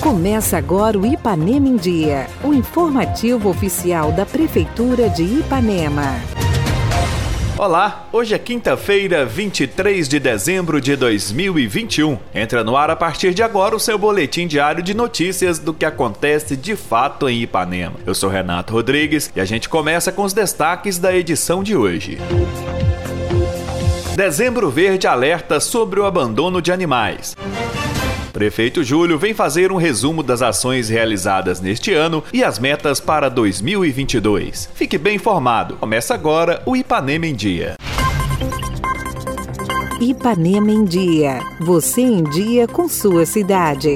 Começa agora o Ipanema em Dia, o informativo oficial da Prefeitura de Ipanema. Olá, hoje é quinta-feira, 23 de dezembro de 2021. Entra no ar a partir de agora o seu boletim diário de notícias do que acontece de fato em Ipanema. Eu sou Renato Rodrigues e a gente começa com os destaques da edição de hoje. Dezembro Verde alerta sobre o abandono de animais. Prefeito Júlio vem fazer um resumo das ações realizadas neste ano e as metas para 2022. Fique bem informado. Começa agora o Ipanema em Dia. Ipanema em Dia. Você em dia com sua cidade.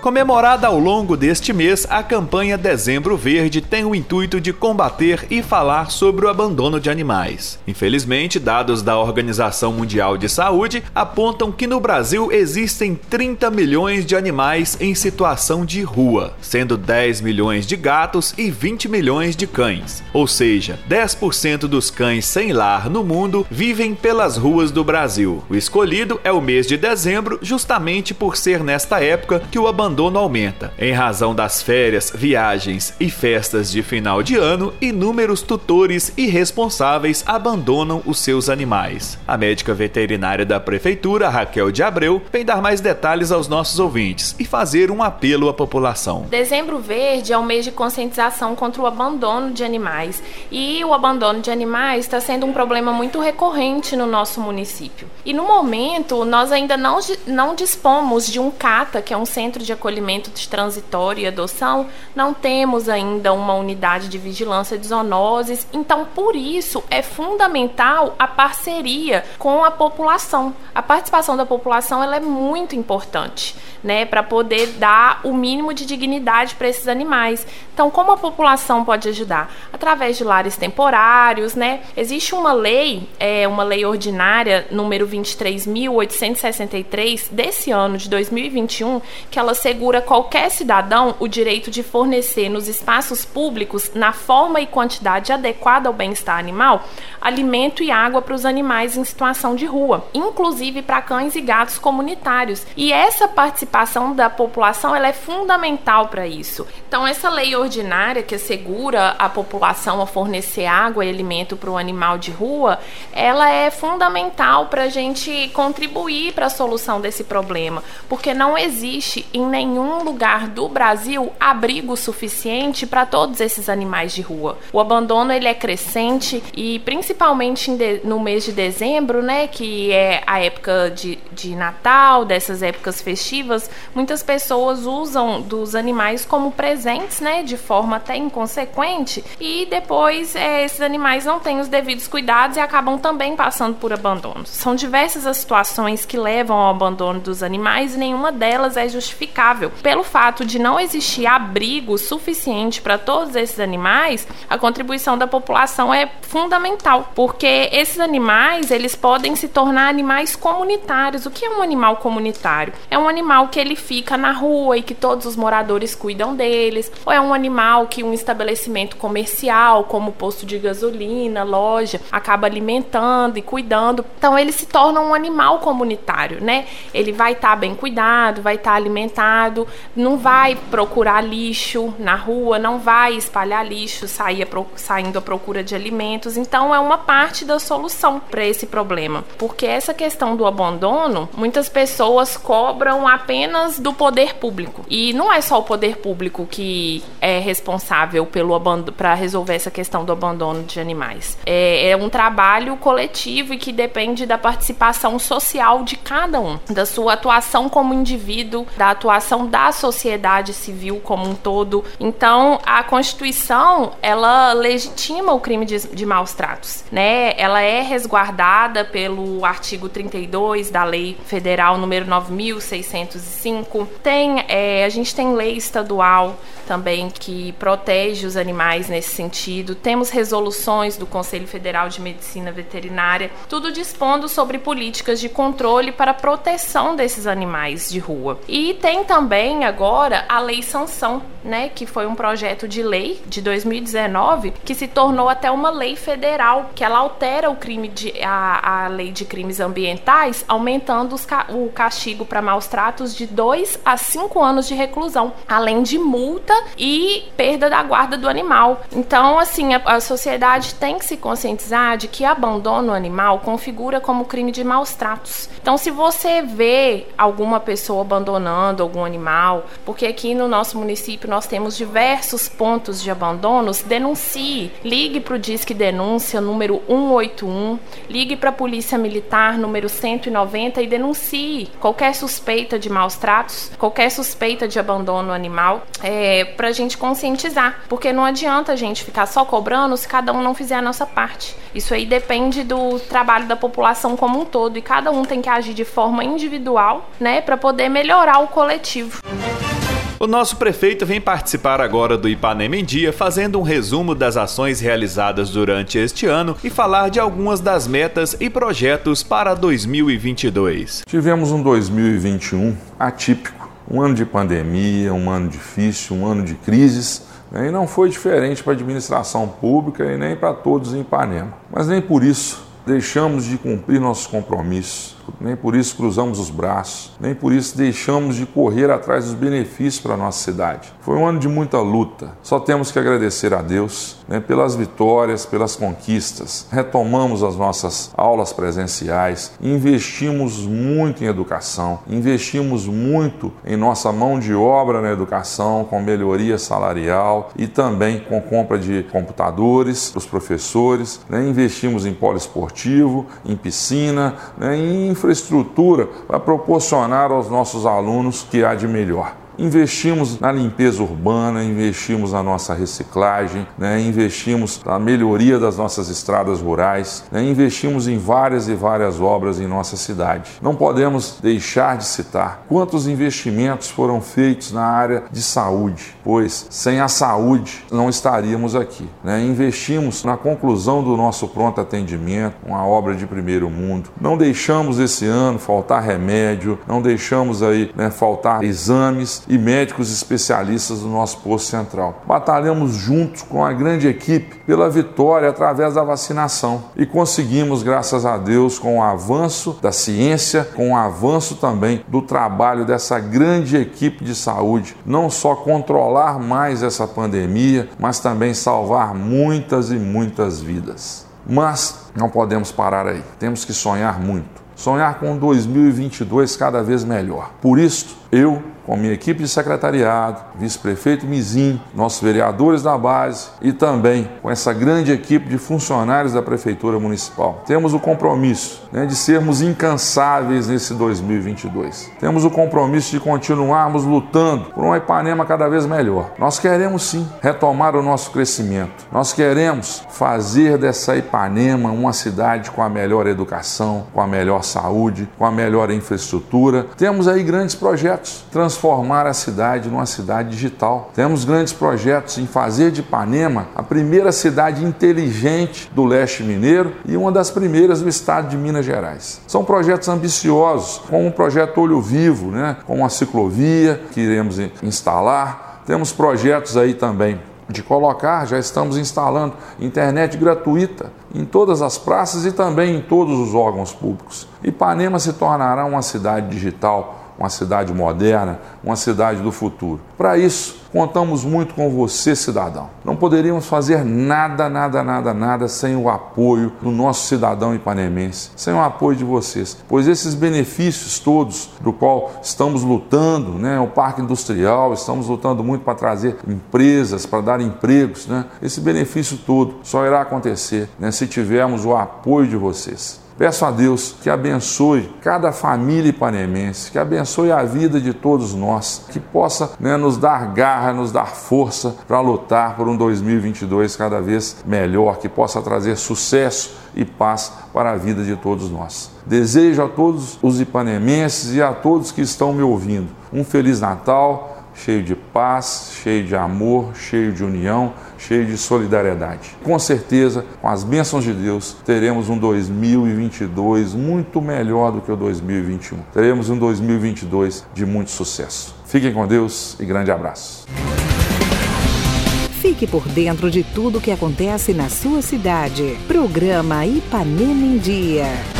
Comemorada ao longo deste mês, a campanha Dezembro Verde tem o intuito de combater e falar sobre o abandono de animais. Infelizmente, dados da Organização Mundial de Saúde apontam que no Brasil existem 30 milhões de animais em situação de rua, sendo 10 milhões de gatos e 20 milhões de cães. Ou seja, 10% dos cães sem lar no mundo vivem pelas ruas do Brasil. O escolhido é o mês de dezembro, justamente por ser nesta época que o abandono abandono aumenta. Em razão das férias, viagens e festas de final de ano, inúmeros tutores e responsáveis abandonam os seus animais. A médica veterinária da prefeitura, Raquel de Abreu, vem dar mais detalhes aos nossos ouvintes e fazer um apelo à população. Dezembro Verde é o mês de conscientização contra o abandono de animais e o abandono de animais está sendo um problema muito recorrente no nosso município. E no momento, nós ainda não, não dispomos de um CATA, que é um centro de acolhimento de transitório e adoção, não temos ainda uma unidade de vigilância de zoonoses, então por isso é fundamental a parceria com a população. A participação da população ela é muito importante, né, para poder dar o mínimo de dignidade para esses animais. Então, como a população pode ajudar? Através de lares temporários, né? Existe uma lei, é uma lei ordinária número 23.863 desse ano de 2021, que ela assegura qualquer cidadão o direito de fornecer nos espaços públicos, na forma e quantidade adequada ao bem-estar animal, alimento e água para os animais em situação de rua, inclusive para cães e gatos comunitários. E essa participação da população ela é fundamental para isso. Então, essa lei ordinária que assegura a população a fornecer água e alimento para o animal de rua, ela é fundamental para a gente contribuir para a solução desse problema, porque não existe em nenhum lugar do Brasil abrigo suficiente para todos esses animais de rua. O abandono ele é crescente e principalmente no mês de dezembro, né, que é a época de, de Natal, dessas épocas festivas, muitas pessoas usam dos animais como presentes, né, de forma até inconsequente e depois é, esses animais não têm os devidos cuidados e acabam também passando por abandono. São diversas as situações que levam ao abandono dos animais e nenhuma delas é justificada pelo fato de não existir abrigo suficiente para todos esses animais, a contribuição da população é fundamental, porque esses animais, eles podem se tornar animais comunitários. O que é um animal comunitário? É um animal que ele fica na rua e que todos os moradores cuidam deles, ou é um animal que um estabelecimento comercial, como posto de gasolina, loja, acaba alimentando e cuidando. Então ele se torna um animal comunitário, né? Ele vai estar tá bem cuidado, vai estar tá alimentado não vai procurar lixo na rua, não vai espalhar lixo, sair saindo à procura de alimentos. Então, é uma parte da solução para esse problema. Porque essa questão do abandono, muitas pessoas cobram apenas do poder público. E não é só o poder público que é responsável pelo para resolver essa questão do abandono de animais. É, é um trabalho coletivo e que depende da participação social de cada um, da sua atuação como indivíduo, da atuação da sociedade civil como um todo. Então, a Constituição, ela legitima o crime de, de maus tratos, né? Ela é resguardada pelo artigo 32 da Lei Federal número 9605. Tem, é, a gente tem lei estadual também que protege os animais nesse sentido. Temos resoluções do Conselho Federal de Medicina Veterinária, tudo dispondo sobre políticas de controle para proteção desses animais de rua. E tem também agora a lei sanção né, que foi um projeto de lei de 2019 que se tornou até uma lei federal, que ela altera o crime de a, a lei de crimes ambientais, aumentando os, o castigo para maus tratos de 2 a 5 anos de reclusão, além de multa e perda da guarda do animal. Então, assim, a, a sociedade tem que se conscientizar de que abandono animal configura como crime de maus tratos. Então, se você vê alguma pessoa abandonando algum animal, porque aqui no nosso município nós temos diversos pontos de abandonos, denuncie. Ligue para o Disque Denúncia número 181, ligue para a Polícia Militar número 190 e denuncie qualquer suspeita de maus tratos, qualquer suspeita de abandono animal, é, para a gente conscientizar. Porque não adianta a gente ficar só cobrando se cada um não fizer a nossa parte. Isso aí depende do trabalho da população como um todo e cada um tem que agir de forma individual, né, para poder melhorar o coletivo. O nosso prefeito vem participar agora do Ipanema em Dia, fazendo um resumo das ações realizadas durante este ano e falar de algumas das metas e projetos para 2022. Tivemos um 2021 atípico, um ano de pandemia, um ano difícil, um ano de crises. Né? E não foi diferente para a administração pública e nem para todos em Ipanema. Mas nem por isso deixamos de cumprir nossos compromissos nem por isso cruzamos os braços, nem por isso deixamos de correr atrás dos benefícios para a nossa cidade. Foi um ano de muita luta. Só temos que agradecer a Deus né, pelas vitórias, pelas conquistas. Retomamos as nossas aulas presenciais, investimos muito em educação, investimos muito em nossa mão de obra na educação, com melhoria salarial e também com compra de computadores para os professores. Né, investimos em poliesportivo, em piscina, né, em infraestrutura para proporcionar aos nossos alunos que há de melhor. Investimos na limpeza urbana, investimos na nossa reciclagem, né? investimos na melhoria das nossas estradas rurais, né? investimos em várias e várias obras em nossa cidade. Não podemos deixar de citar quantos investimentos foram feitos na área de saúde, pois sem a saúde não estaríamos aqui. Né? Investimos na conclusão do nosso pronto atendimento, uma obra de primeiro mundo. Não deixamos esse ano faltar remédio, não deixamos aí né, faltar exames e médicos especialistas do nosso posto central. Batalhamos juntos com a grande equipe pela vitória através da vacinação e conseguimos, graças a Deus, com o avanço da ciência, com o avanço também do trabalho dessa grande equipe de saúde, não só controlar mais essa pandemia, mas também salvar muitas e muitas vidas. Mas não podemos parar aí, temos que sonhar muito. Sonhar com 2022 cada vez melhor. Por isso, eu com minha equipe de secretariado, vice-prefeito Mizim, nossos vereadores da base e também com essa grande equipe de funcionários da Prefeitura Municipal. Temos o compromisso né, de sermos incansáveis nesse 2022. Temos o compromisso de continuarmos lutando por uma Ipanema cada vez melhor. Nós queremos sim retomar o nosso crescimento. Nós queremos fazer dessa Ipanema uma cidade com a melhor educação, com a melhor saúde, com a melhor infraestrutura. Temos aí grandes projetos transformar a cidade numa cidade digital. Temos grandes projetos em fazer de Ipanema a primeira cidade inteligente do leste mineiro e uma das primeiras do estado de Minas Gerais. São projetos ambiciosos, como o projeto Olho Vivo, né? como a ciclovia que iremos instalar. Temos projetos aí também de colocar, já estamos instalando internet gratuita em todas as praças e também em todos os órgãos públicos. Ipanema se tornará uma cidade digital uma cidade moderna, uma cidade do futuro. Para isso, contamos muito com você, cidadão. Não poderíamos fazer nada, nada, nada, nada sem o apoio do nosso cidadão ipanemense, sem o apoio de vocês, pois esses benefícios todos do qual estamos lutando, né, o parque industrial, estamos lutando muito para trazer empresas, para dar empregos, né, esse benefício todo só irá acontecer né, se tivermos o apoio de vocês. Peço a Deus que abençoe cada família ipanemense, que abençoe a vida de todos nós, que possa né, nos dar garra, nos dar força para lutar por um 2022 cada vez melhor, que possa trazer sucesso e paz para a vida de todos nós. Desejo a todos os ipanemenses e a todos que estão me ouvindo um Feliz Natal cheio de paz, cheio de amor, cheio de união, cheio de solidariedade. Com certeza, com as bênçãos de Deus, teremos um 2022 muito melhor do que o 2021. Teremos um 2022 de muito sucesso. Fiquem com Deus e grande abraço. Fique por dentro de tudo que acontece na sua cidade. Programa Ipanema em Dia.